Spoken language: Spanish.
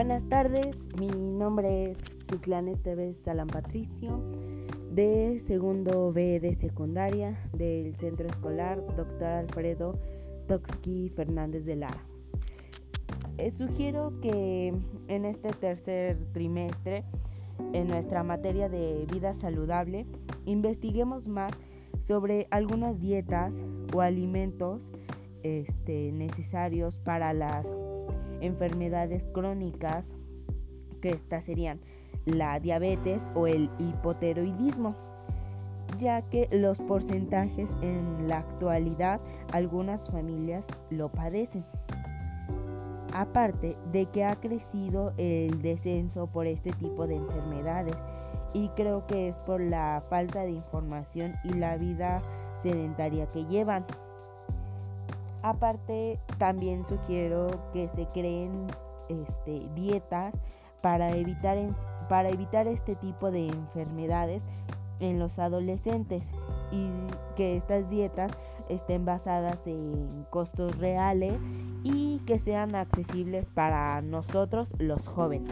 Buenas tardes, mi nombre es Ciclán Esteves Talán Patricio, de segundo B de secundaria del Centro Escolar Dr. Alfredo Toxki Fernández de Lara. Eh, sugiero que en este tercer trimestre, en nuestra materia de vida saludable, investiguemos más sobre algunas dietas o alimentos este, necesarios para las enfermedades crónicas, que estas serían la diabetes o el hipoteroidismo, ya que los porcentajes en la actualidad algunas familias lo padecen. Aparte de que ha crecido el descenso por este tipo de enfermedades y creo que es por la falta de información y la vida sedentaria que llevan. Aparte, también sugiero que se creen este, dietas para evitar, para evitar este tipo de enfermedades en los adolescentes y que estas dietas estén basadas en costos reales y que sean accesibles para nosotros los jóvenes.